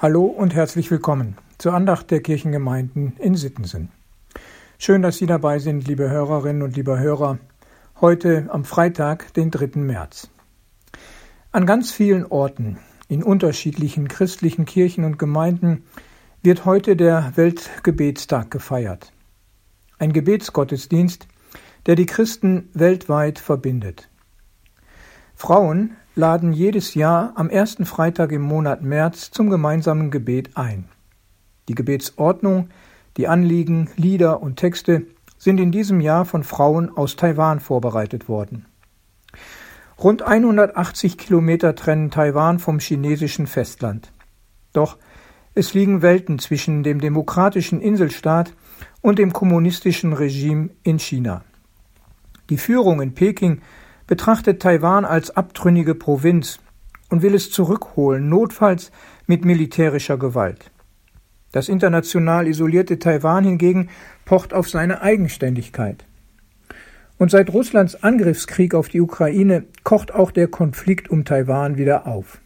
Hallo und herzlich willkommen zur Andacht der Kirchengemeinden in Sittensen. Schön, dass Sie dabei sind, liebe Hörerinnen und liebe Hörer, heute am Freitag, den 3. März. An ganz vielen Orten, in unterschiedlichen christlichen Kirchen und Gemeinden, wird heute der Weltgebetstag gefeiert. Ein Gebetsgottesdienst, der die Christen weltweit verbindet. Frauen laden jedes Jahr am ersten Freitag im Monat März zum gemeinsamen Gebet ein. Die Gebetsordnung, die Anliegen, Lieder und Texte sind in diesem Jahr von Frauen aus Taiwan vorbereitet worden. Rund 180 Kilometer trennen Taiwan vom chinesischen Festland. Doch es liegen Welten zwischen dem demokratischen Inselstaat und dem kommunistischen Regime in China. Die Führung in Peking betrachtet Taiwan als abtrünnige Provinz und will es zurückholen, notfalls mit militärischer Gewalt. Das international isolierte Taiwan hingegen pocht auf seine Eigenständigkeit. Und seit Russlands Angriffskrieg auf die Ukraine kocht auch der Konflikt um Taiwan wieder auf.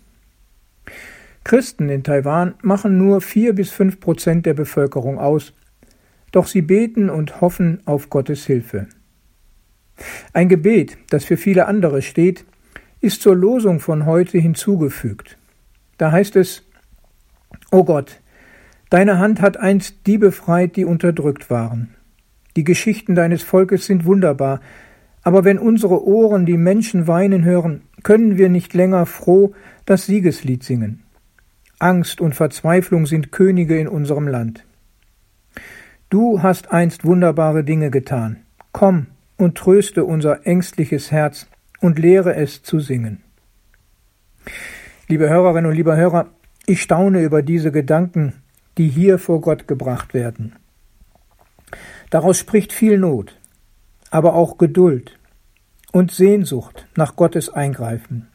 Christen in Taiwan machen nur vier bis fünf Prozent der Bevölkerung aus, doch sie beten und hoffen auf Gottes Hilfe. Ein Gebet, das für viele andere steht, ist zur Losung von heute hinzugefügt. Da heißt es O Gott, deine Hand hat einst die befreit, die unterdrückt waren. Die Geschichten deines Volkes sind wunderbar, aber wenn unsere Ohren die Menschen weinen hören, können wir nicht länger froh das Siegeslied singen. Angst und Verzweiflung sind Könige in unserem Land. Du hast einst wunderbare Dinge getan. Komm, und tröste unser ängstliches Herz und lehre es zu singen. Liebe Hörerinnen und lieber Hörer, ich staune über diese Gedanken, die hier vor Gott gebracht werden. Daraus spricht viel Not, aber auch Geduld und Sehnsucht nach Gottes Eingreifen.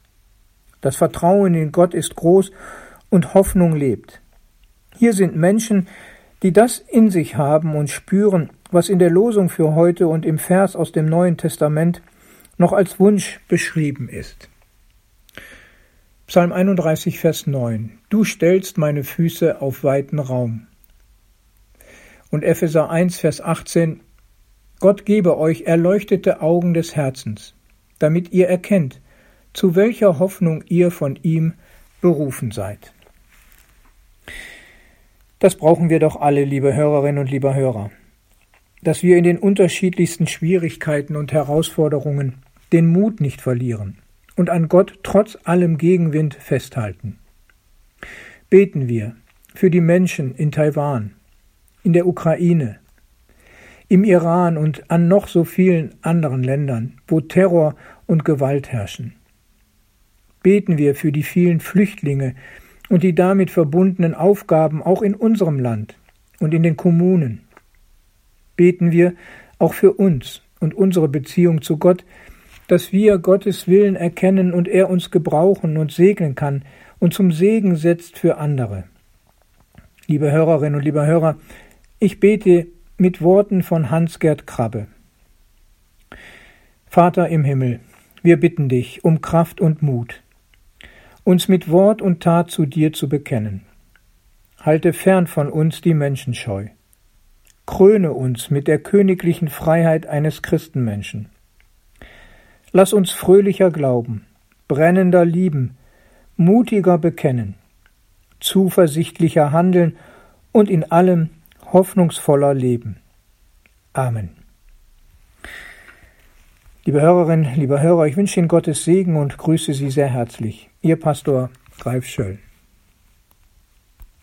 Das Vertrauen in Gott ist groß und Hoffnung lebt. Hier sind Menschen, die das in sich haben und spüren, was in der Losung für heute und im Vers aus dem Neuen Testament noch als Wunsch beschrieben ist. Psalm 31, Vers 9. Du stellst meine Füße auf weiten Raum. Und Epheser 1, Vers 18. Gott gebe euch erleuchtete Augen des Herzens, damit ihr erkennt, zu welcher Hoffnung ihr von ihm berufen seid. Das brauchen wir doch alle, liebe Hörerinnen und lieber Hörer dass wir in den unterschiedlichsten Schwierigkeiten und Herausforderungen den Mut nicht verlieren und an Gott trotz allem Gegenwind festhalten. Beten wir für die Menschen in Taiwan, in der Ukraine, im Iran und an noch so vielen anderen Ländern, wo Terror und Gewalt herrschen. Beten wir für die vielen Flüchtlinge und die damit verbundenen Aufgaben auch in unserem Land und in den Kommunen beten wir auch für uns und unsere Beziehung zu Gott, dass wir Gottes Willen erkennen und er uns gebrauchen und segnen kann und zum Segen setzt für andere. Liebe Hörerinnen und lieber Hörer, ich bete mit Worten von Hans-Gerd Krabbe. Vater im Himmel, wir bitten dich um Kraft und Mut, uns mit Wort und Tat zu dir zu bekennen. Halte fern von uns die Menschenscheu kröne uns mit der königlichen Freiheit eines Christenmenschen. Lass uns fröhlicher glauben, brennender lieben, mutiger bekennen, zuversichtlicher handeln und in allem hoffnungsvoller leben. Amen. Liebe Hörerinnen, lieber Hörer, ich wünsche Ihnen Gottes Segen und grüße Sie sehr herzlich. Ihr Pastor Ralf Schöll.